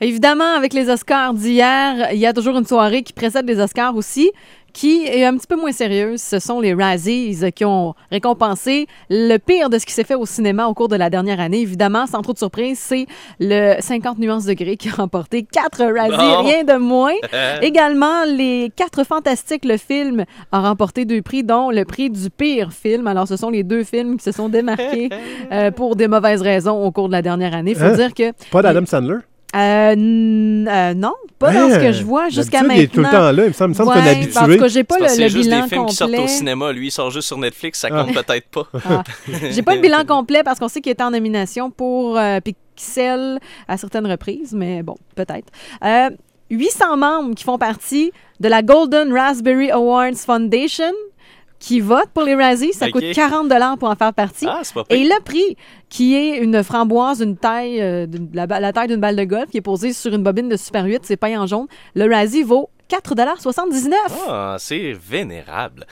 Évidemment, avec les Oscars d'hier, il y a toujours une soirée qui précède les Oscars aussi, qui est un petit peu moins sérieuse. Ce sont les Razzies qui ont récompensé le pire de ce qui s'est fait au cinéma au cours de la dernière année. Évidemment, sans trop de surprise, c'est le 50 nuances de gris qui a remporté quatre Razzies, Bon. rien de moins. Également, les quatre fantastiques, le film a remporté deux prix, dont le prix du pire film. Alors, ce sont les deux films qui se sont démarqués euh, pour des mauvaises raisons au cours de la dernière année. Il faut Hein? dire que Pas d'Adam Sandler? Euh, euh, non, pas dans ce que je vois jusqu'à maintenant. Il est tout le temps là. Il me semble, il me semble Ouais, qu'on est habitué. tout cas, j'ai pas le, parce que le c'est juste bilan des films qui sortent complet. au cinéma. Lui, il sort juste sur Netflix, ça compte peut-être pas. Ah. J'ai pas le bilan complet parce qu'on sait qu'il était en nomination pour euh, Pixel à certaines reprises, mais bon, peut-être. Euh, 800 membres qui font partie de la Golden Raspberry Awards Foundation qui votent pour les Razzies. Ça coûte 40 pour en faire partie. Ah, c'est pas. Et le prix, qui est une framboise d'une taille, euh, la taille d'une balle de golf, qui est posée sur une bobine de Super 8, c'est peint en jaune. Le Razzie vaut 4,79 Ah, c'est vénérable.